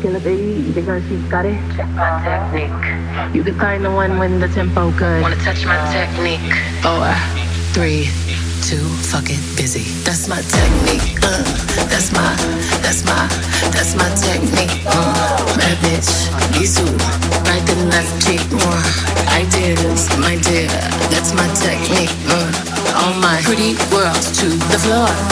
back in the day because she's got it. Check my technique. You could find the one when the tempo good. Wanna touch my technique? Oh, Four, fucking busy. That's my technique. Uh, that's my, that's my, that's my technique. Uh, bad bitch, Bisou, right and left cheek. Uh, ideas, my dear, that's my technique. Uh, all my pretty words to the floor.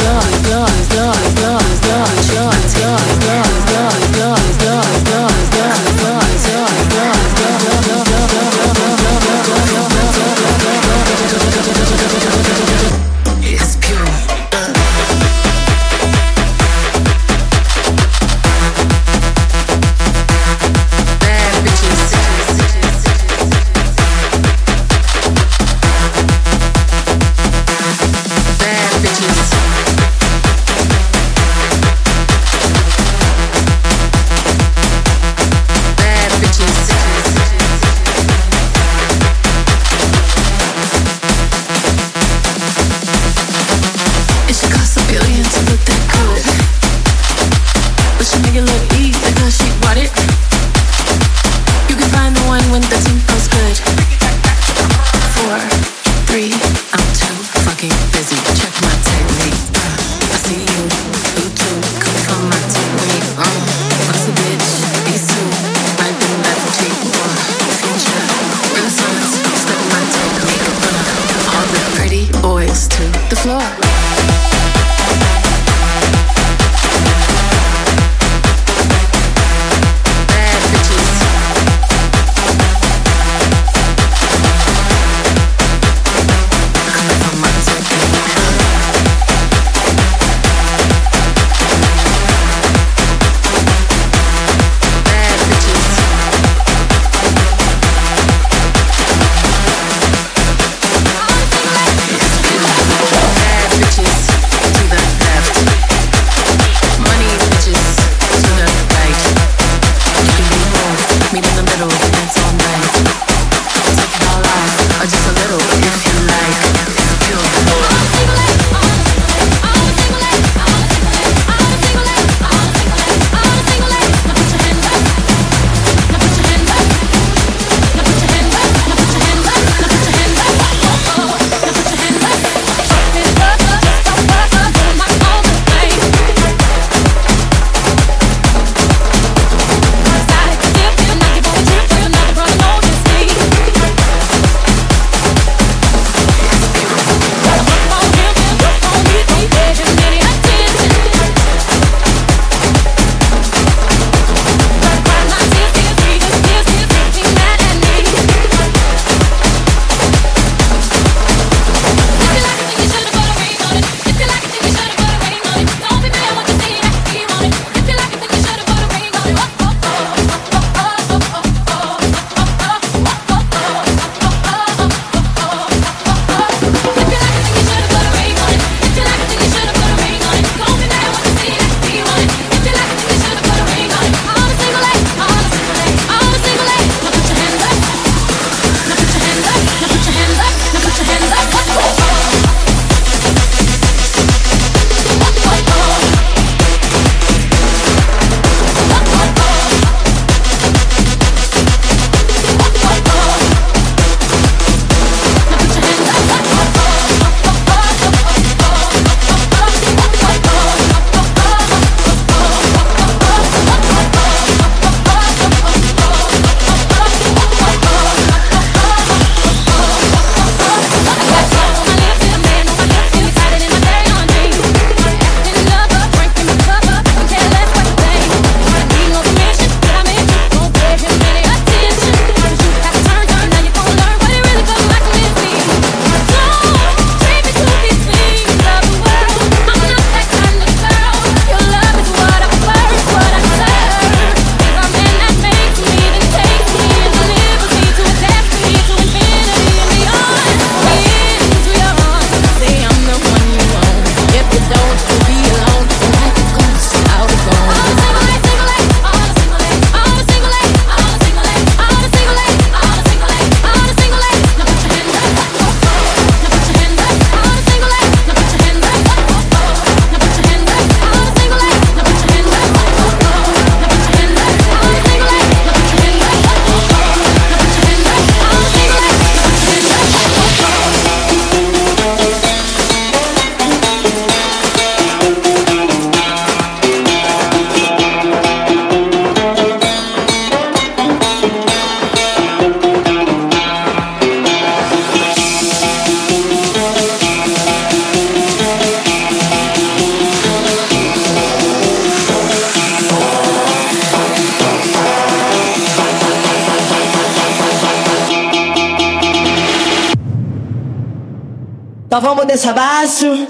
Mas vamos dessa baixo. Moça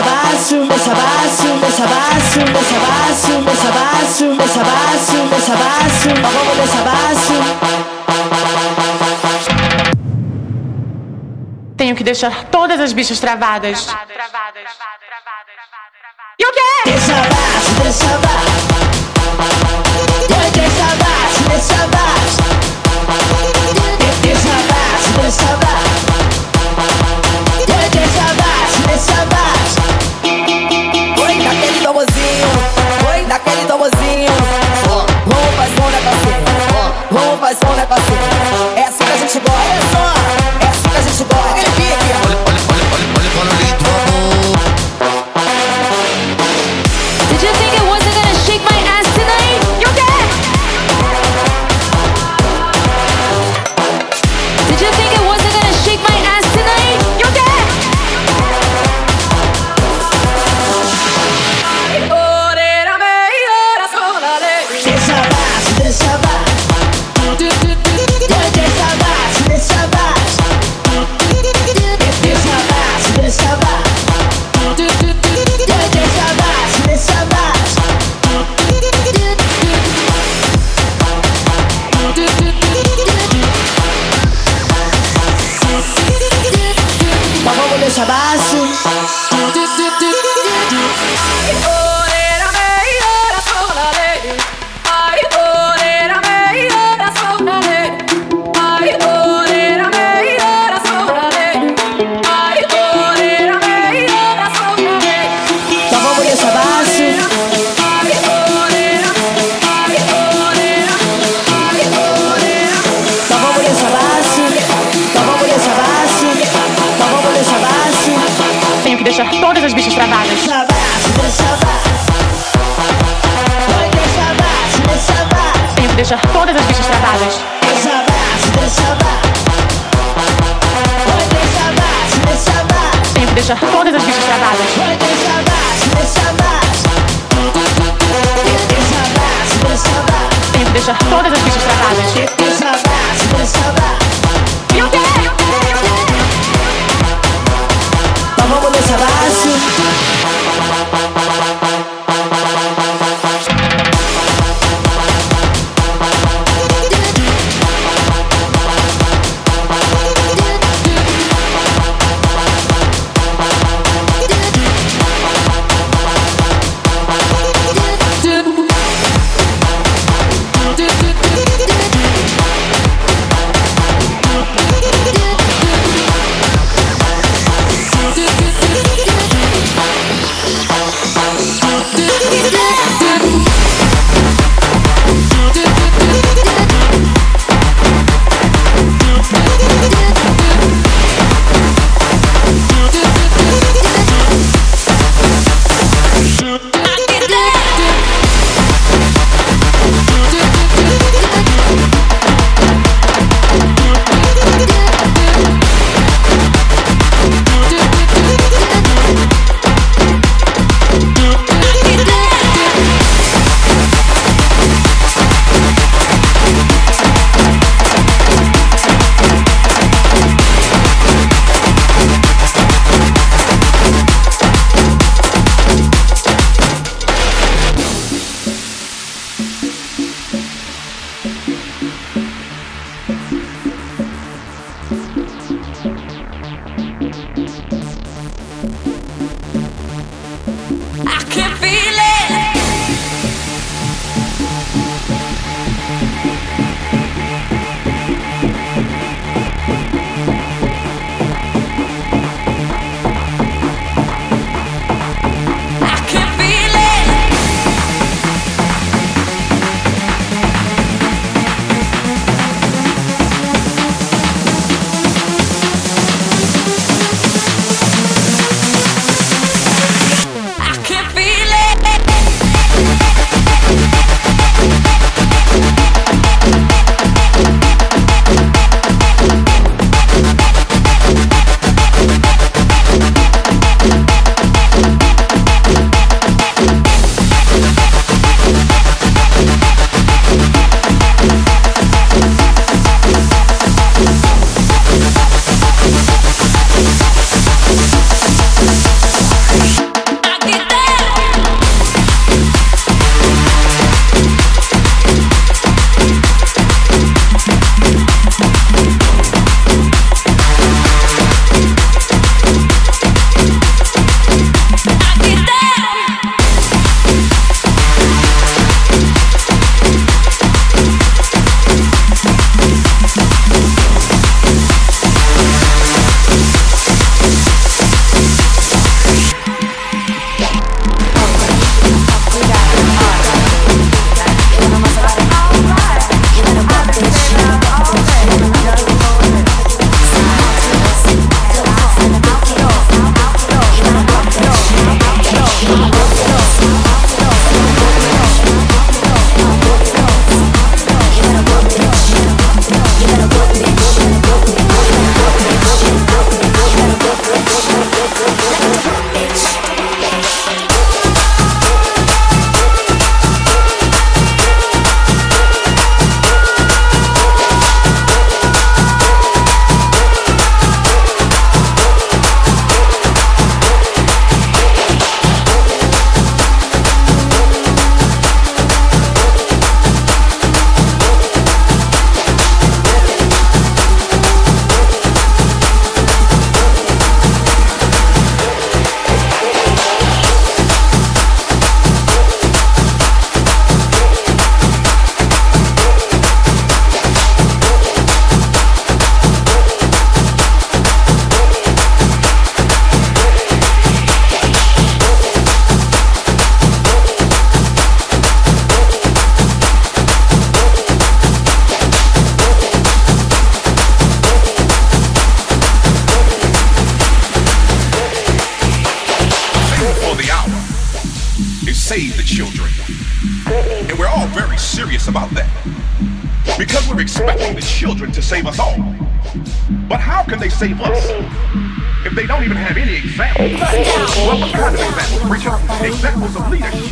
baixo, moça baixo, moça baixo, moça baixo, moça baixo, moça baixo, moça baixo, mas vamos moça. Tenho que deixar todas as bichas travadas. travadas, travadas, travadas, travadas, travadas. E o quê? Deixa baixo, deixa baixo. Abaixo, desce abaixo. Desce abaixo, desce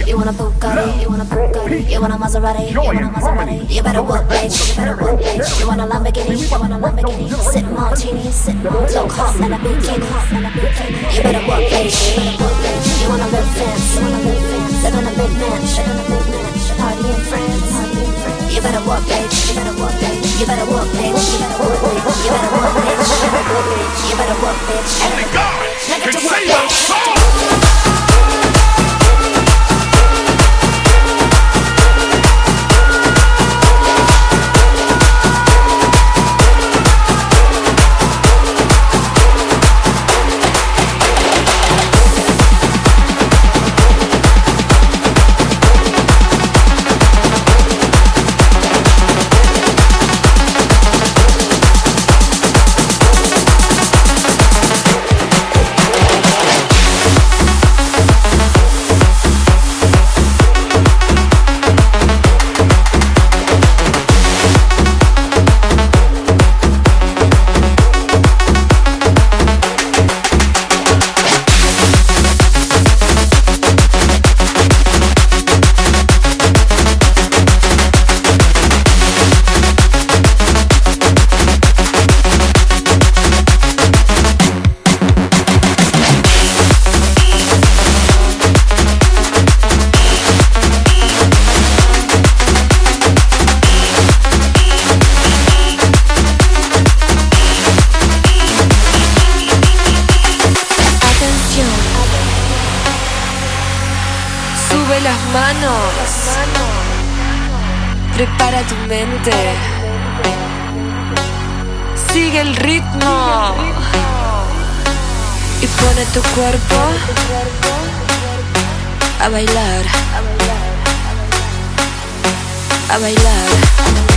You want a Bugatti, you want a Bugatti, you want a Maserati, you want a Maserati. You better work, bitch, you better work, bitch. You want a Lamborghini, you want a Lamborghini. Sip martini, martini. Low cost and a bikini, You better work, bitch, you wanna live wanna live in a big mansion. Party in France. You better work, bitch, you better work, bitch. You better work, bitch, you better work, bitch. You better work, bitch. Only God can save our bitch. Sigue el ritmo. Y pone tu cuerpo a bailar. A bailar. A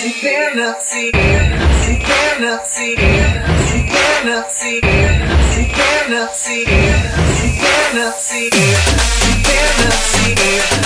infinity, infinity, infinity, infinity, infinity, infinity,